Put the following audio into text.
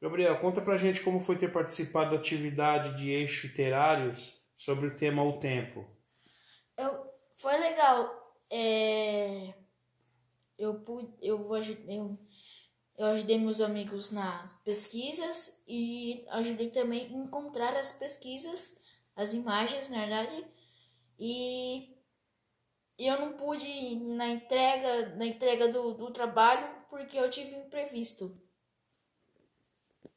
Gabriel, conta pra gente como foi ter participado da atividade de eixo literários sobre o tema O Tempo. Eu, foi legal. É, eu, eu, eu, eu ajudei meus amigos nas pesquisas e ajudei também a encontrar as pesquisas, as imagens, na verdade. E eu não pude ir na entrega, na entrega do, do trabalho porque eu tive imprevisto.